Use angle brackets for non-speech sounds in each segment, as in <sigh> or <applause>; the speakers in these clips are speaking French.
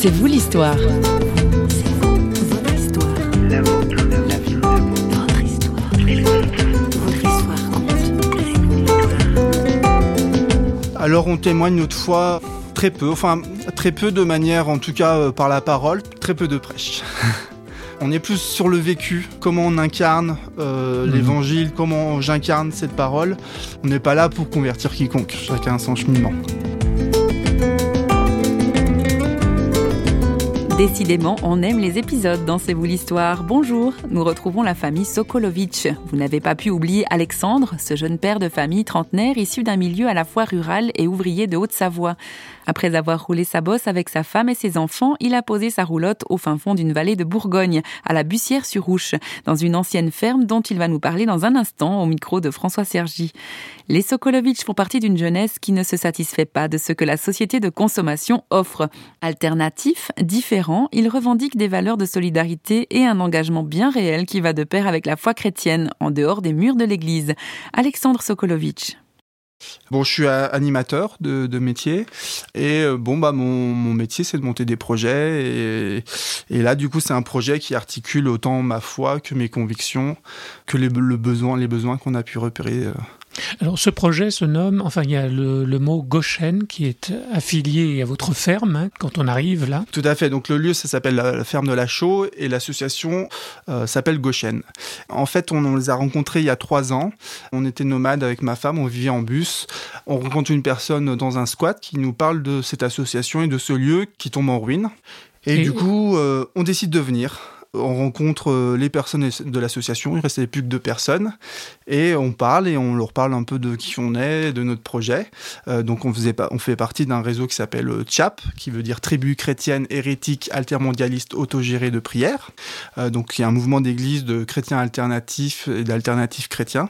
C'est vous l'histoire. Alors on témoigne notre foi très peu, enfin très peu de manière, en tout cas euh, par la parole, très peu de prêche. <laughs> on est plus sur le vécu, comment on incarne euh, Mhm. l'évangile, comment j'incarne cette parole. On n'est pas là pour convertir quiconque, chacun a son cheminement. Décidément, on aime les épisodes dans C'est vous l'histoire. Bonjour, nous retrouvons la famille Sokolovic. Vous n'avez pas pu oublier Alexandre, ce jeune père de famille trentenaire issu d'un milieu à la fois rural et ouvrier de Haute-Savoie. Après avoir roulé sa bosse avec sa femme et ses enfants, il a posé sa roulotte au fin fond d'une vallée de Bourgogne, à la Bussière-sur-Ouche, dans une ancienne ferme dont il va nous parler dans un instant au micro de François Sergi. Les Sokolovic font partie d'une jeunesse qui ne se satisfait pas de ce que la société de consommation offre. Alternatif, différent, ils revendiquent des valeurs de solidarité et un engagement bien réel qui va de pair avec la foi chrétienne, en dehors des murs de l'église. Alexandre Sokolovic. Bon, je suis animateur de, métier et euh, bon bah mon, métier c'est de monter des projets et, là du coup c'est un projet qui articule autant ma foi que mes convictions que le besoin, les besoins qu'on a pu repérer. Alors ce projet se nomme, enfin il y a le, le mot Goshen qui est affilié à votre ferme hein, quand on arrive là. Tout à fait. Donc le lieu ça s'appelle la, la ferme de la Chaux et l'association euh, s'appelle Goshen. En fait on, on les a rencontrés il y a trois ans. On était nomades avec ma femme, on vivait en bus. On rencontre une personne dans un squat qui nous parle de cette association et de ce lieu qui tombe en ruine. Et, Et- du coup, euh, on décide de venir. On rencontre euh, les personnes de l'association, il restait plus que deux personnes, et on parle et on leur parle un peu de qui on est, de notre projet. Euh, donc on, faisait on fait partie d'un réseau qui s'appelle euh, CHAP, qui veut dire Tribu chrétienne, hérétique, altermondialiste, autogérée de prière. Donc il y a un mouvement d'église de chrétiens alternatifs et d'alternatifs chrétiens.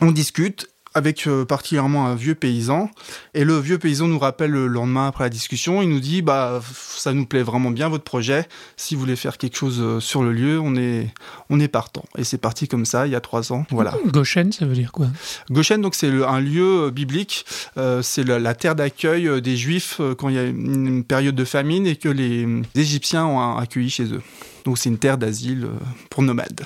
On discute avec euh, particulièrement un vieux paysan. Et le vieux paysan nous rappelle le lendemain après la discussion, il nous dit bah ça nous plaît vraiment bien votre projet. Si vous voulez faire quelque chose euh, sur le lieu, on est on est partant. Et c'est parti comme ça il y a trois ans. Voilà. Goshen, ça veut dire quoi? Goshen donc c'est un lieu euh, biblique. Euh, c'est la, la terre d'accueil des Juifs quand il y a une, une période de famine et que les, les Égyptiens ont accueilli chez eux. Donc c'est une terre d'asile pour nomades.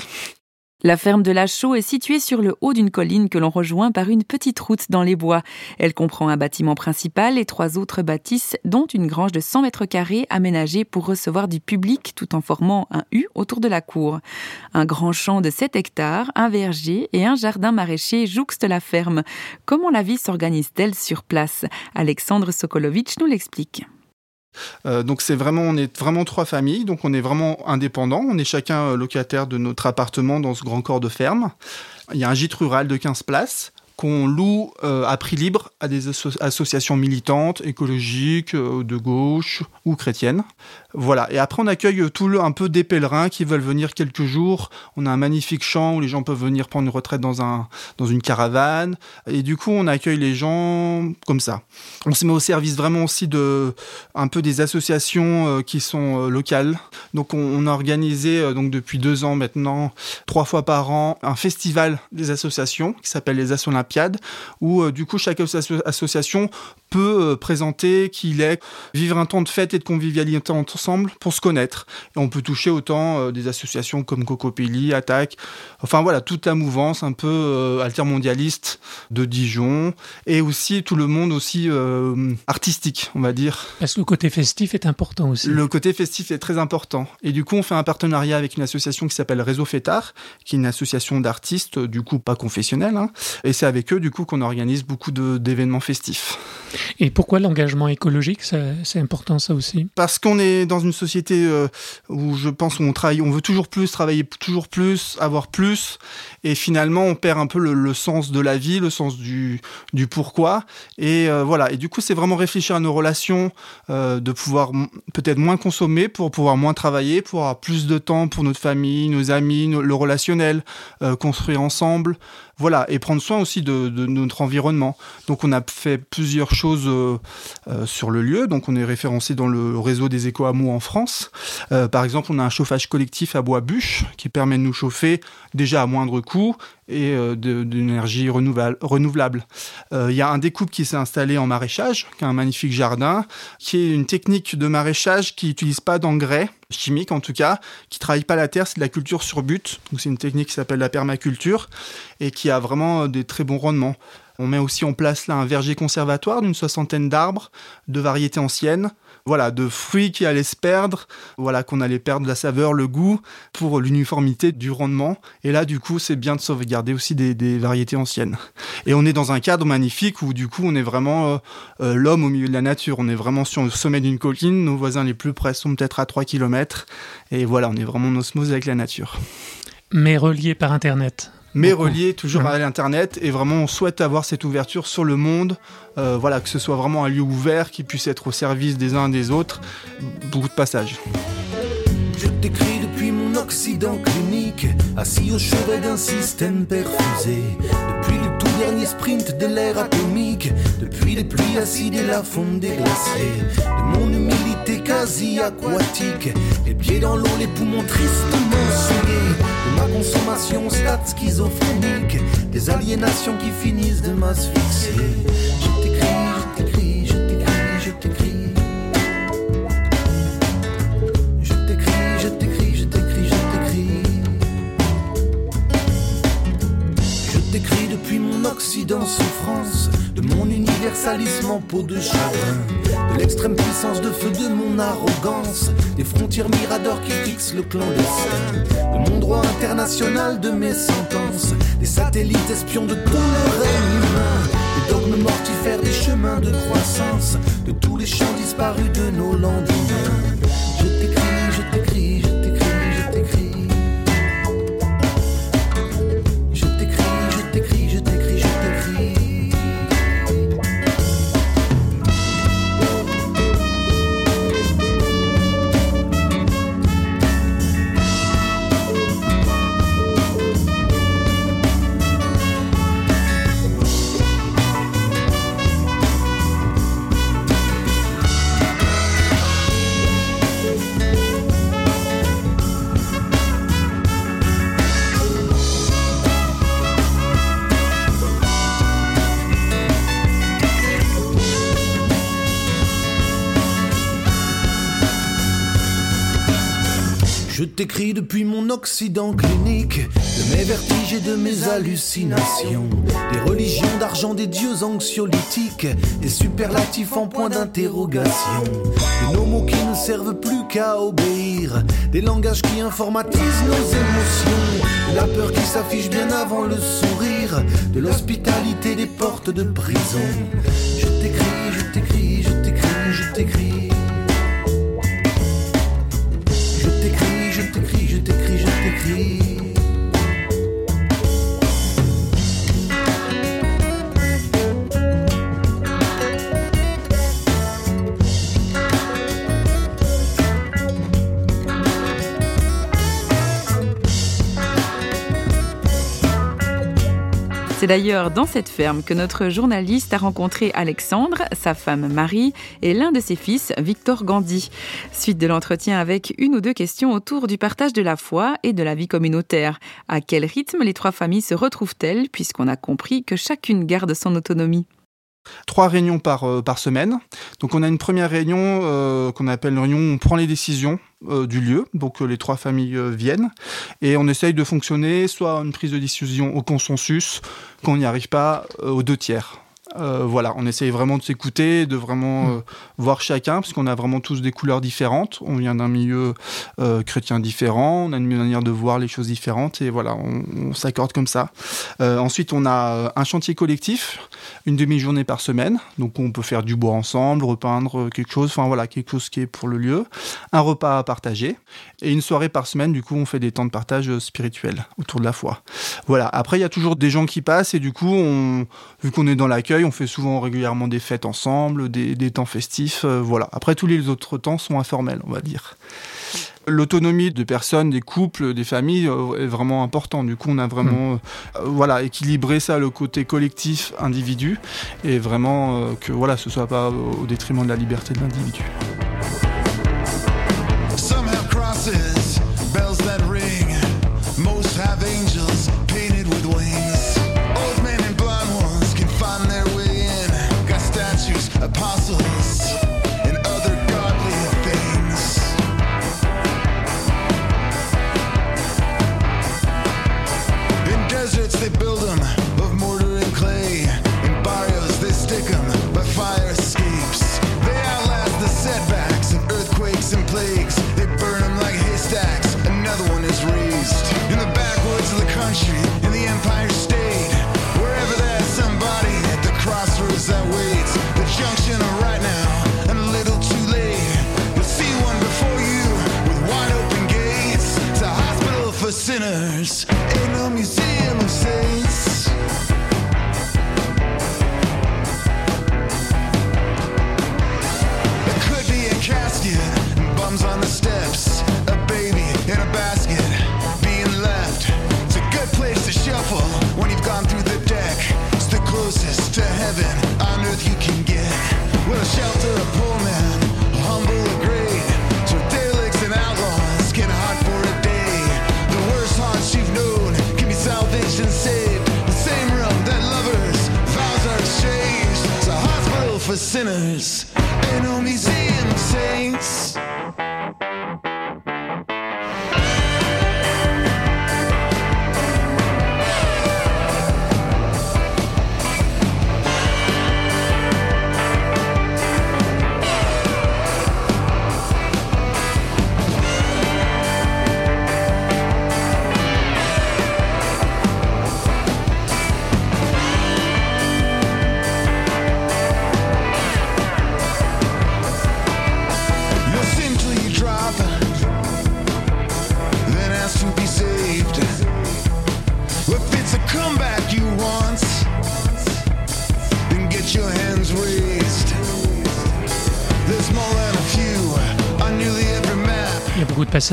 La ferme de la Chaux est située sur le haut d'une colline que l'on rejoint par une petite route dans les bois. Elle comprend un bâtiment principal et trois autres bâtisses, dont une grange de 100 mètres carrés aménagée pour recevoir du public tout en formant un U autour de la cour. Un grand champ de 7 hectares, un verger et un jardin maraîcher jouxtent la ferme. Comment la vie s'organise-t-elle sur place? Alexandre Sokolovic nous l'explique. Euh, donc c'est vraiment, on est vraiment trois familles, donc on est vraiment indépendants. On est chacun euh, locataire de notre appartement dans ce grand corps de ferme. Il y a un gîte rural de 15 places qu'on loue euh, à prix libre à des asso- associations militantes, écologiques, euh, de gauche ou chrétiennes. Voilà. Et après, on accueille tout le, un peu des pèlerins qui veulent venir quelques jours. On a un magnifique champ où les gens peuvent venir prendre une retraite dans, un, dans une caravane. Et du coup, on accueille les gens comme ça. On se met au service vraiment aussi de un peu des associations euh, qui sont locales. Donc, on, a organisé donc depuis deux ans maintenant, trois fois par an, un festival des associations qui s'appelle les As Où euh, du coup chaque asso- association peut euh, présenter qui il est, vivre un temps de fête et de convivialité ensemble pour se connaître. Et on peut toucher autant euh, des associations comme Cocopelli, Attaque, enfin voilà, toute la mouvance un peu euh, altermondialiste de Dijon, et aussi tout le monde aussi euh, artistique, on va dire. Parce que le côté festif est important aussi. Le côté festif est très important. Et du coup, on fait un partenariat avec une association qui s'appelle Réseau Fétard, qui est une association d'artistes, du coup pas confessionnelle. hein. Et c'est avec eux, du coup, qu'on organise beaucoup d'événements festifs. Et pourquoi l'engagement écologique, c'est important ça aussi Parce qu'on est dans une société euh, où je pense qu'on travaille, on veut toujours plus, travailler toujours plus, avoir plus, et finalement on perd un peu le, sens de la vie, le sens du, pourquoi. Et euh, voilà. Et du coup, c'est vraiment réfléchir à nos relations, euh, de pouvoir peut-être moins consommer pour pouvoir moins travailler, pour avoir plus de temps pour notre famille, nos amis, nos- le relationnel, construire ensemble. Voilà, et prendre soin aussi de, notre environnement. Donc on a fait plusieurs choses euh, euh, sur le lieu. Donc on est référencé dans le réseau des éco-hameaux en France. Euh, par exemple, on a un chauffage collectif à bois bûche qui permet de nous chauffer déjà à moindre coût et d'énergie renouvelable. Il y a un découpe qui s'est installé en maraîchage, qui a un magnifique jardin, qui est une technique de maraîchage qui n'utilise pas d'engrais chimiques en tout cas, qui travaille pas la terre, c'est de la culture sur but. Donc c'est une technique qui s'appelle la permaculture et qui a vraiment des très bons rendements. On met aussi en place là un verger conservatoire d'une soixantaine d'arbres, de variétés anciennes, voilà, de fruits qui allaient se perdre, voilà, qu'on allait perdre la saveur, le goût, pour l'uniformité du rendement. Et là, du coup, c'est bien de sauvegarder aussi des, variétés anciennes. Et on est dans un cadre magnifique où, du coup, on est vraiment euh, euh, l'homme au milieu de la nature. On est vraiment sur le sommet d'une colline. Nos voisins les plus près sont peut-être à 3 km. Et voilà, on est vraiment en osmose avec la nature. Mais relié par Internet mais relié toujours à l'internet. Et vraiment on souhaite avoir cette ouverture sur le monde euh, voilà que ce soit vraiment un lieu ouvert qui puisse être au service des uns des autres. Beaucoup de passages. Je t'écris depuis mon occident clinique assis au chevet d'un système perfusé. Depuis le tout dernier sprint de l'ère atomique depuis les pluies acides et la fonte des glaciers. De mon humilité quasi aquatique les pieds dans l'eau les poumons tristement souillés Ma consommation stade schizophrénique Des aliénations qui finissent de m'asphyxier. Je t'écris, je t'écris, je t'écris, je t'écris. Je t'écris, je t'écris, je t'écris, je t'écris. Je t'écris depuis mon Occident souffrance De mon universalisme en peau de chagrin. De l'extrême puissance de feu de mon arrogance. Des frontières miradors qui fixent le clandestin. De mon droit international de mes sentences. Des satellites espions de tout le règne humain Des dogmes mortifères des chemins de croissance. De tous les champs disparus de nos lendemains t'écris depuis mon Occident clinique, de mes vertiges et de mes hallucinations, des religions d'argent, des dieux anxiolytiques, des superlatifs en point d'interrogation, de nos mots qui ne servent plus qu'à obéir, des langages qui informatisent nos émotions, de la peur qui s'affiche bien avant le sourire, de l'hospitalité des portes de prison. C'est d'ailleurs dans cette ferme que notre journaliste a rencontré Alexandre, sa femme Marie et l'un de ses fils, Victor Gandhi. Suite de l'entretien avec une ou deux questions autour du partage de la foi et de la vie communautaire. À quel rythme les trois familles se retrouvent-elles puisqu'on a compris que chacune garde son autonomie? Trois réunions par, euh, par semaine. Donc on a une première réunion euh, qu'on appelle une réunion où on prend les décisions euh, du lieu, donc les trois familles viennent, et on essaye de fonctionner soit une prise de décision au consensus, qu'on n'y arrive pas aux deux tiers. Euh, voilà, on essaye vraiment de s'écouter, de vraiment mm. euh, voir chacun, parce qu'on a vraiment tous des couleurs différentes. On vient d'un milieu euh, chrétien différent, on a une manière de voir les choses différentes, et voilà, on, s'accorde comme ça. ensuite, on a un chantier collectif, une demi-journée par semaine, donc on peut faire du bois ensemble, repeindre quelque chose, enfin voilà, quelque chose qui est pour le lieu. Un repas à partager, et une soirée par semaine, du coup, on fait des temps de partage spirituel autour de la foi. Voilà, après, il y a toujours des gens qui passent, et du coup, on, vu qu'on est dans l'accueil, on fait souvent régulièrement des fêtes ensemble, des, temps festifs. Euh, voilà. Après, tous les autres temps sont informels, on va dire. l'autonomie de personnes, des couples, des familles est vraiment important. Du coup, on a vraiment, voilà, équilibré ça, le côté collectif, individu, et vraiment que voilà, ce soit pas au détriment de la liberté de l'individu. upon sinners.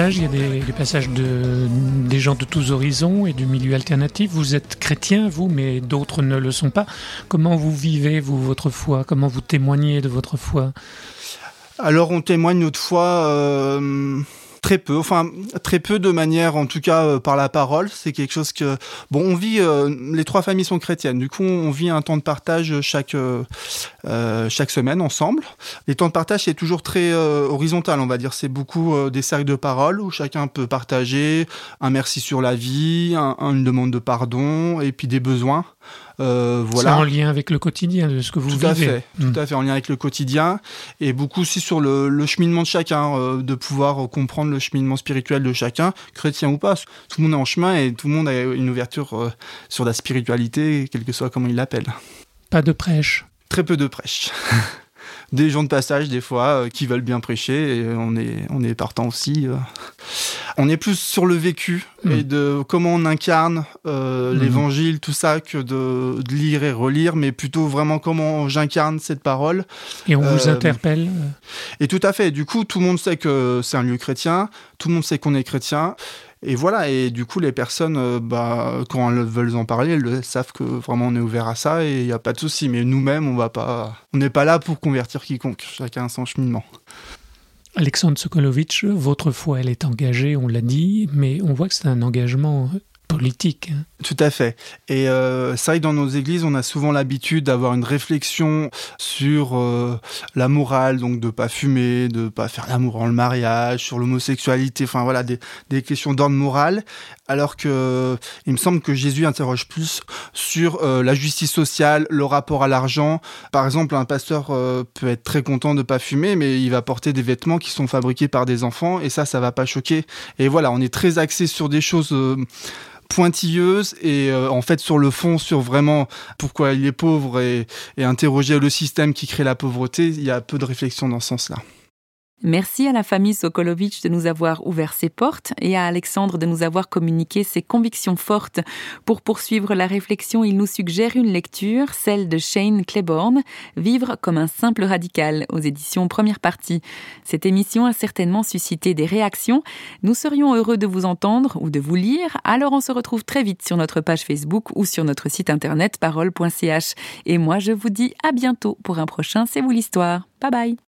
Il y a des, passages de, des gens de tous horizons et du milieu alternatif. Vous êtes chrétien, vous, mais d'autres ne le sont pas. Comment vous vivez, vous, votre foi? Comment vous témoignez de votre foi? Alors, on témoigne notre foi... Euh Très peu, enfin très peu de manière, en tout cas euh, par la parole. C'est quelque chose que bon, on vit. Euh, les trois familles sont chrétiennes. Du coup, on vit un temps de partage chaque euh, chaque semaine ensemble. Les temps de partage c'est toujours très horizontal, on va dire. C'est beaucoup des cercles de parole où chacun peut partager un merci sur la vie, une demande de pardon et puis des besoins. Euh, voilà. C'est en lien avec le quotidien de ce que vous tout vivez. À fait, Tout hmm. à fait, en lien avec le quotidien et beaucoup aussi sur le, cheminement de chacun, euh, de pouvoir comprendre le cheminement spirituel de chacun, chrétien ou pas. Tout le monde est en chemin et tout le monde a une ouverture euh, sur la spiritualité, quel que soit comment il l'appelle. Pas de prêche. Très peu de prêche. <laughs> des gens de passage des fois euh, qui veulent bien prêcher et on est on est partant aussi. Euh. On est plus sur le vécu mm. et de comment on incarne euh, mm. l'évangile, tout ça, que de, lire et relire, mais plutôt vraiment comment j'incarne cette parole. Et on vous interpelle. Et tout à fait. Du coup, tout le monde sait que c'est un lieu chrétien, tout le monde sait qu'on est chrétien. Et voilà, et du coup, les personnes, euh, bah, quand elles veulent en parler, elles savent que vraiment on est ouvert à ça et il n'y a pas de souci. Mais nous-mêmes, on va pas, on n'est pas là pour convertir quiconque. Chacun son cheminement. Alexandre Sokolovitch, votre foi, elle est engagée, on l'a dit, mais on voit que c'est un engagement politique. Hein. Tout à fait. Et euh, c'est vrai que dans nos églises, on a souvent l'habitude d'avoir une réflexion sur euh, la morale, donc de pas fumer, de pas faire l'amour en le mariage, sur l'homosexualité, enfin voilà, des questions d'ordre moral. Alors que il me semble que Jésus interroge plus sur euh, la justice sociale, le rapport à l'argent. Par exemple, un pasteur euh, peut être très content de pas fumer, mais il va porter des vêtements qui sont fabriqués par des enfants, et ça, ça va pas choquer. Et voilà, on est très axé sur des choses pointilleuse et euh, en fait sur le fond sur vraiment pourquoi il est pauvre et, et interroger le système qui crée la pauvreté il y a peu de réflexion dans ce sens là Merci à la famille Sokolovitch de nous avoir ouvert ses portes et à Alexandre de nous avoir communiqué ses convictions fortes. Pour poursuivre la réflexion, il nous suggère une lecture, celle de Shane Claiborne, Vivre comme un simple radical, aux éditions première partie. Cette émission a certainement suscité des réactions. Nous serions heureux de vous entendre ou de vous lire, alors on se retrouve très vite sur notre page Facebook ou sur notre site internet parole.ch. Et moi, je vous dis à bientôt pour un prochain C'est vous l'histoire. Bye bye